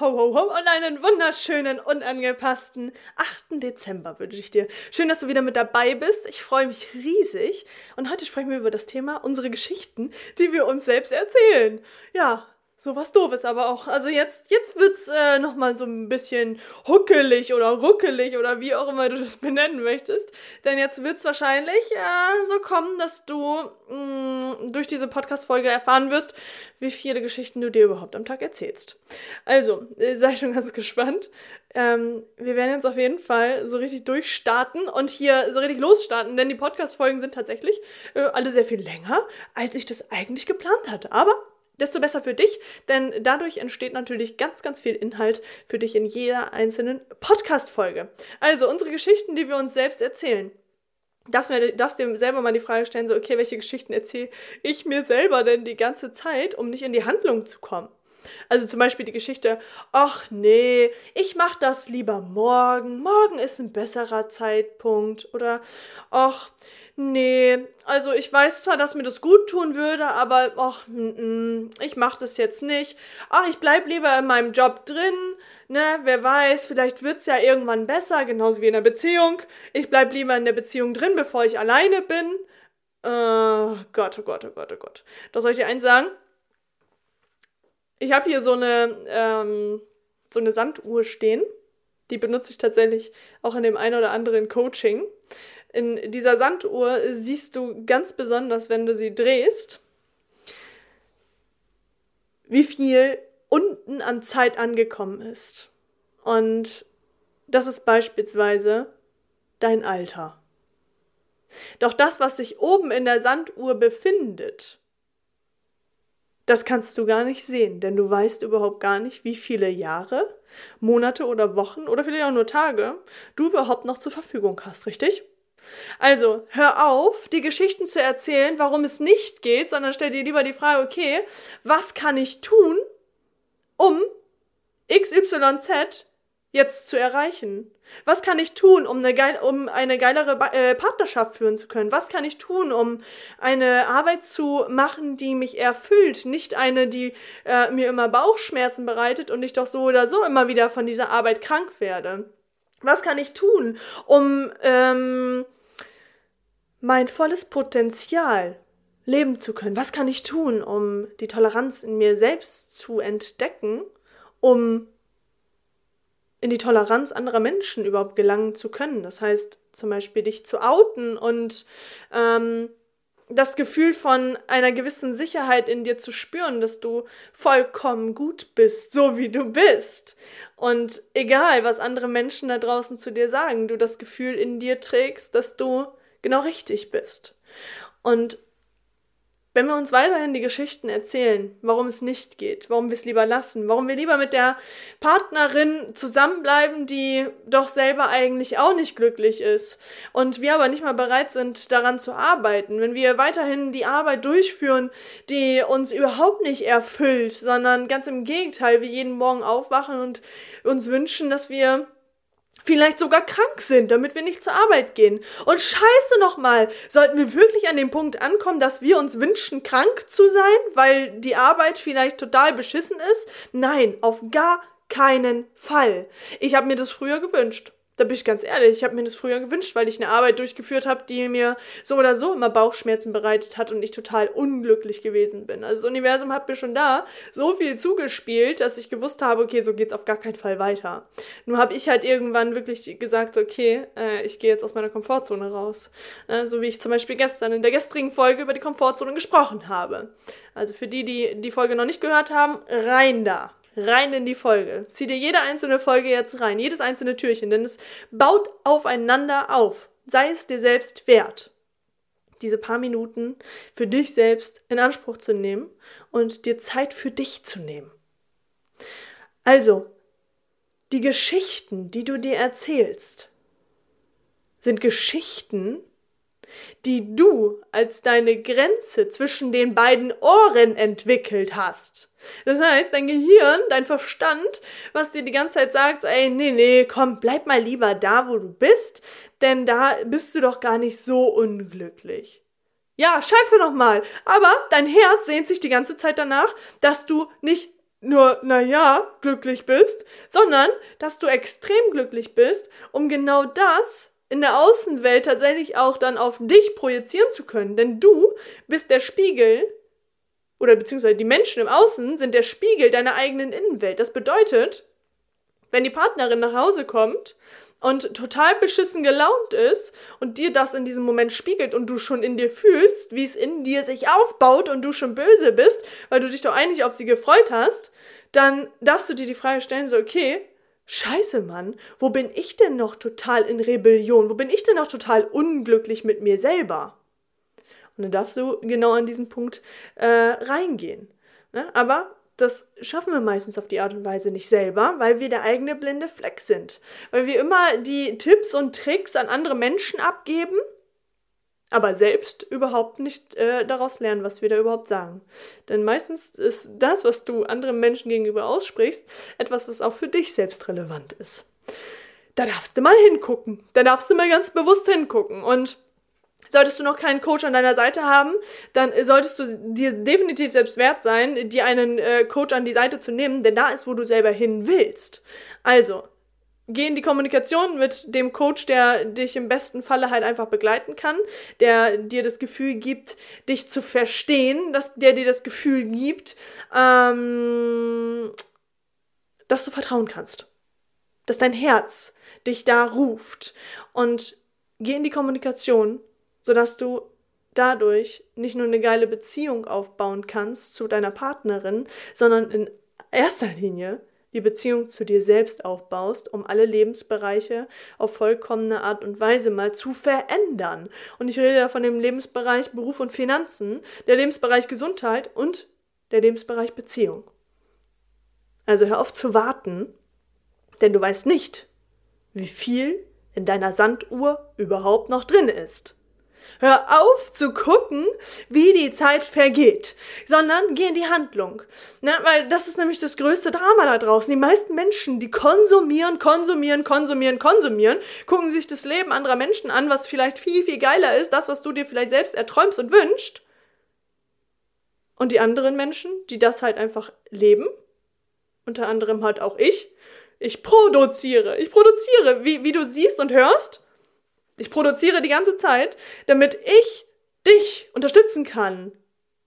Ho, ho, ho und einen wunderschönen, unangepassten 8. Dezember wünsche ich dir. Schön, dass du wieder mit dabei bist. Ich freue mich riesig. Und heute sprechen wir über das Thema unsere Geschichten, die wir uns selbst erzählen. Ja, so was doofes aber auch. Also jetzt, jetzt wird's äh, nochmal so ein bisschen huckelig oder ruckelig oder wie auch immer du das benennen möchtest. Denn jetzt wird's wahrscheinlich äh, so kommen, dass du mh, mm, durch diese Podcast-Folge erfahren wirst, wie viele Geschichten du dir überhaupt am Tag erzählst. Also, äh, sei schon ganz gespannt. Ähm, wir werden jetzt auf jeden Fall so richtig durchstarten und hier so richtig losstarten, denn die Podcast-Folgen sind tatsächlich äh, alle sehr viel länger, als ich das eigentlich geplant hatte. Aber desto besser für dich, denn dadurch entsteht natürlich ganz, ganz viel Inhalt für dich in jeder einzelnen Podcast-Folge. Also unsere Geschichten, die wir uns selbst erzählen. Darfst, mir, darfst dir selber mal die Frage stellen, so, okay, welche Geschichten erzähle ich mir selber denn die ganze Zeit, um nicht in die Handlung zu kommen? Also zum Beispiel die Geschichte, ach nee, ich mach das lieber morgen, morgen ist ein besserer Zeitpunkt. Oder ach, Nee, also ich weiß zwar, dass mir das gut tun würde, aber ach, ich mach das jetzt nicht. Ach, ich bleib lieber in meinem Job drin. Ne, wer weiß, vielleicht wird's ja irgendwann besser, genauso wie in der Beziehung. Ich bleib lieber in der Beziehung drin, bevor ich alleine bin. Äh, Gott, oh Gott, oh Gott, oh Gott. Da soll ich dir eins sagen. Ich habe hier so eine, ähm, so eine Sanduhr stehen. Die benutze ich tatsächlich auch in dem einen oder anderen Coaching. In dieser Sanduhr siehst du ganz besonders, wenn du sie drehst, wie viel unten an Zeit angekommen ist. Und das ist beispielsweise dein Alter. Doch das, was sich oben in der Sanduhr befindet, das kannst du gar nicht sehen, denn du weißt überhaupt gar nicht, wie viele Jahre, Monate oder Wochen oder vielleicht auch nur Tage du überhaupt noch zur Verfügung hast, richtig? Also, hör auf, die Geschichten zu erzählen, warum es nicht geht, sondern stell dir lieber die Frage, okay, was kann ich tun, um XYZ jetzt zu erreichen? Was kann ich tun, um eine, geil, um eine geilere ba äh, Partnerschaft führen zu können? Was kann ich tun, um eine Arbeit zu machen, die mich erfüllt? Nicht eine, die äh, mir immer Bauchschmerzen bereitet und ich doch so oder so immer wieder von dieser Arbeit krank werde. Was kann ich tun, um ähm, mein volles Potenzial leben zu können? Was kann ich tun, um die Toleranz in mir selbst zu entdecken, um in die Toleranz anderer Menschen überhaupt gelangen zu können? Das heißt zum Beispiel dich zu outen und ähm, das Gefühl von einer gewissen Sicherheit in dir zu spüren, dass du vollkommen gut bist, so wie du bist. Und egal, was andere Menschen da draußen zu dir sagen, du das Gefühl in dir trägst, dass du genau richtig bist. Und wenn wir uns weiterhin die Geschichten erzählen, warum es nicht geht, warum wir es lieber lassen, warum wir lieber mit der Partnerin zusammenbleiben, die doch selber eigentlich auch nicht glücklich ist und wir aber nicht mal bereit sind, daran zu arbeiten, wenn wir weiterhin die Arbeit durchführen, die uns überhaupt nicht erfüllt, sondern ganz im Gegenteil, wir jeden Morgen aufwachen und uns wünschen, dass wir vielleicht sogar krank sind, damit wir nicht zur Arbeit gehen. Und scheiße nochmal, sollten wir wirklich an dem Punkt ankommen, dass wir uns wünschen, krank zu sein, weil die Arbeit vielleicht total beschissen ist? Nein, auf gar keinen Fall. Ich habe mir das früher gewünscht. Da bin ich ganz ehrlich, ich habe mir das früher gewünscht, weil ich eine Arbeit durchgeführt habe, die mir so oder so immer Bauchschmerzen bereitet hat und ich total unglücklich gewesen bin. Also das Universum hat mir schon da so viel zugespielt, dass ich gewusst habe, okay, so geht's auf gar keinen Fall weiter. Nur habe ich halt irgendwann wirklich gesagt, okay, äh, ich gehe jetzt aus meiner Komfortzone raus. Äh, so wie ich zum Beispiel gestern in der gestrigen Folge über die Komfortzone gesprochen habe. Also für die, die die Folge noch nicht gehört haben, rein da rein in die Folge. Zieh dir jede einzelne Folge jetzt rein, jedes einzelne Türchen, denn es baut aufeinander auf. Sei es dir selbst wert, diese paar Minuten für dich selbst in Anspruch zu nehmen und dir Zeit für dich zu nehmen. Also, die Geschichten, die du dir erzählst, sind Geschichten, die du als deine Grenze zwischen den beiden Ohren entwickelt hast. Das heißt, dein Gehirn, dein Verstand, was dir die ganze Zeit sagt, ey, nee, nee, komm, bleib mal lieber da, wo du bist, denn da bist du doch gar nicht so unglücklich. Ja, scheiße nochmal. Aber dein Herz sehnt sich die ganze Zeit danach, dass du nicht nur, naja, glücklich bist, sondern dass du extrem glücklich bist, um genau das in der Außenwelt tatsächlich auch dann auf dich projizieren zu können. Denn du bist der Spiegel, oder beziehungsweise die Menschen im Außen sind der Spiegel deiner eigenen Innenwelt. Das bedeutet, wenn die Partnerin nach Hause kommt und total beschissen gelaunt ist und dir das in diesem Moment spiegelt und du schon in dir fühlst, wie es in dir sich aufbaut und du schon böse bist, weil du dich doch eigentlich auf sie gefreut hast, dann darfst du dir die Frage stellen, so, okay, scheiße, Mann, wo bin ich denn noch total in Rebellion? Wo bin ich denn noch total unglücklich mit mir selber? Und dann darfst du genau an diesen Punkt äh, reingehen. Ne? Aber das schaffen wir meistens auf die Art und Weise nicht selber, weil wir der eigene blinde Fleck sind. Weil wir immer die Tipps und Tricks an andere Menschen abgeben, aber selbst überhaupt nicht äh, daraus lernen, was wir da überhaupt sagen. Denn meistens ist das, was du anderen Menschen gegenüber aussprichst, etwas, was auch für dich selbst relevant ist. Da darfst du mal hingucken. Da darfst du mal ganz bewusst hingucken. Und Solltest du noch keinen Coach an deiner Seite haben, dann solltest du dir definitiv selbst wert sein, dir einen äh, Coach an die Seite zu nehmen, denn da ist, wo du selber hin willst. Also, geh in die Kommunikation mit dem Coach, der dich im besten Falle halt einfach begleiten kann, der dir das Gefühl gibt, dich zu verstehen, dass der dir das Gefühl gibt, ähm, dass du vertrauen kannst, dass dein Herz dich da ruft. Und geh in die Kommunikation sodass du dadurch nicht nur eine geile Beziehung aufbauen kannst zu deiner Partnerin, sondern in erster Linie die Beziehung zu dir selbst aufbaust, um alle Lebensbereiche auf vollkommene Art und Weise mal zu verändern. Und ich rede da von dem Lebensbereich Beruf und Finanzen, der Lebensbereich Gesundheit und der Lebensbereich Beziehung. Also hör auf zu warten, denn du weißt nicht, wie viel in deiner Sanduhr überhaupt noch drin ist. Hör auf zu gucken, wie die Zeit vergeht, sondern geh in die Handlung. Na, weil das ist nämlich das größte Drama da draußen. Die meisten Menschen, die konsumieren, konsumieren, konsumieren, konsumieren, gucken sich das Leben anderer Menschen an, was vielleicht viel, viel geiler ist, das, was du dir vielleicht selbst erträumst und wünschst. Und die anderen Menschen, die das halt einfach leben, unter anderem halt auch ich, ich produziere, ich produziere, wie, wie du siehst und hörst, ich produziere die ganze Zeit, damit ich dich unterstützen kann,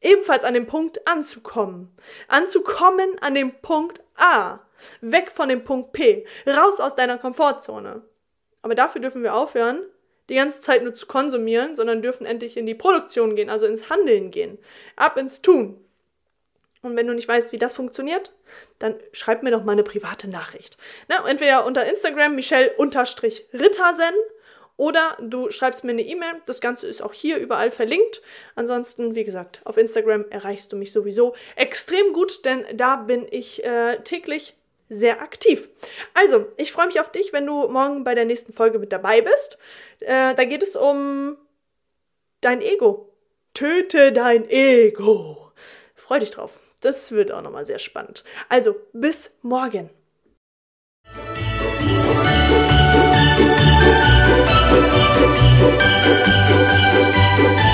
ebenfalls an dem Punkt anzukommen. Anzukommen an dem Punkt A. Weg von dem Punkt P. Raus aus deiner Komfortzone. Aber dafür dürfen wir aufhören, die ganze Zeit nur zu konsumieren, sondern dürfen endlich in die Produktion gehen, also ins Handeln gehen. Ab ins Tun. Und wenn du nicht weißt, wie das funktioniert, dann schreib mir doch mal eine private Nachricht. Na, entweder unter Instagram Michelle-Rittersen oder du schreibst mir eine E-Mail. Das Ganze ist auch hier überall verlinkt. Ansonsten, wie gesagt, auf Instagram erreichst du mich sowieso extrem gut, denn da bin ich äh, täglich sehr aktiv. Also, ich freue mich auf dich, wenn du morgen bei der nächsten Folge mit dabei bist. Äh, da geht es um dein Ego. Töte dein Ego. Freu dich drauf. Das wird auch nochmal sehr spannend. Also, bis morgen. Thank you.